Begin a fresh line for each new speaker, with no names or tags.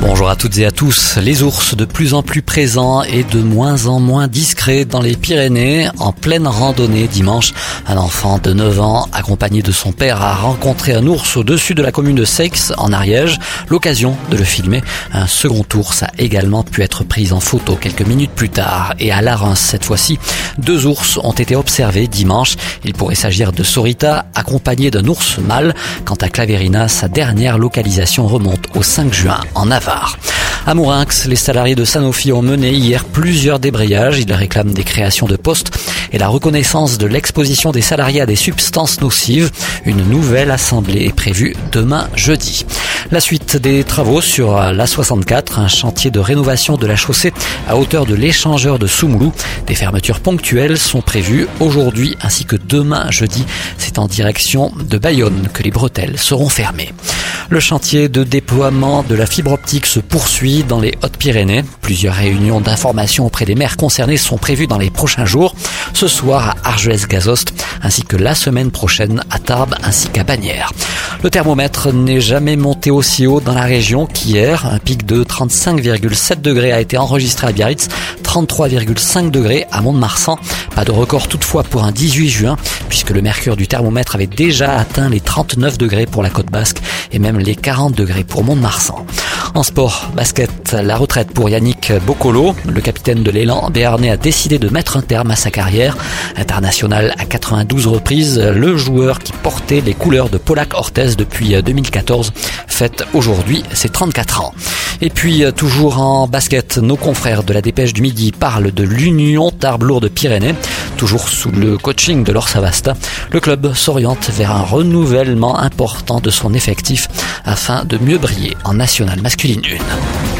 Bonjour à toutes et à tous. Les ours de plus en plus présents et de moins en moins discrets dans les Pyrénées. En pleine randonnée dimanche, un enfant de 9 ans accompagné de son père a rencontré un ours au-dessus de la commune de Seix en Ariège. L'occasion de le filmer. Un second ours a également pu être pris en photo quelques minutes plus tard. Et à Larens cette fois-ci, deux ours ont été observés dimanche. Il pourrait s'agir de Sorita accompagné d'un ours mâle. Quant à Claverina, sa dernière localisation remonte au 5 juin en À Mourinx, les salariés de Sanofi ont mené hier plusieurs débrayages. Ils réclament des créations de postes et la reconnaissance de l'exposition des salariés à des substances nocives. Une nouvelle assemblée est prévue demain jeudi. La suite des travaux sur l'A64, un chantier de rénovation de la chaussée à hauteur de l'échangeur de Soumoulou. Des fermetures ponctuelles sont prévues aujourd'hui ainsi que demain jeudi. C'est en direction de Bayonne que les bretelles seront fermées. Le chantier de déploiement de la fibre optique se poursuit dans les Hautes-Pyrénées. Plusieurs réunions d'information auprès des maires concernés sont prévues dans les prochains jours. Ce soir à Argelès-Gazost ainsi que la semaine prochaine à Tarbes ainsi qu'à Bagnères. Le thermomètre n'est jamais monté aussi haut dans la région qu'hier. Un pic de 35,7 degrés a été enregistré à Biarritz, 33,5 degrés à Mont-de-Marsan. Pas de record toutefois pour un 18 juin, puisque le mercure du thermomètre avait déjà atteint les 39 degrés pour la côte basque et même les 40 degrés pour Mont-de-Marsan. En sport, basket, la retraite pour Yannick Boccolo. Le capitaine de l'élan béarnais a décidé de mettre un terme à sa carrière. International à 92 reprises, le joueur qui portait les couleurs de Polak Ortez depuis 2014 fête aujourd'hui ses 34 ans. Et puis, toujours en basket, nos confrères de la Dépêche du Midi parlent de l'Union Tarbes-Lourdes-Pyrénées. Toujours sous le coaching de Laure Savasta, le club s'oriente vers un renouvellement important de son effectif afin de mieux briller en nationale masculine 1.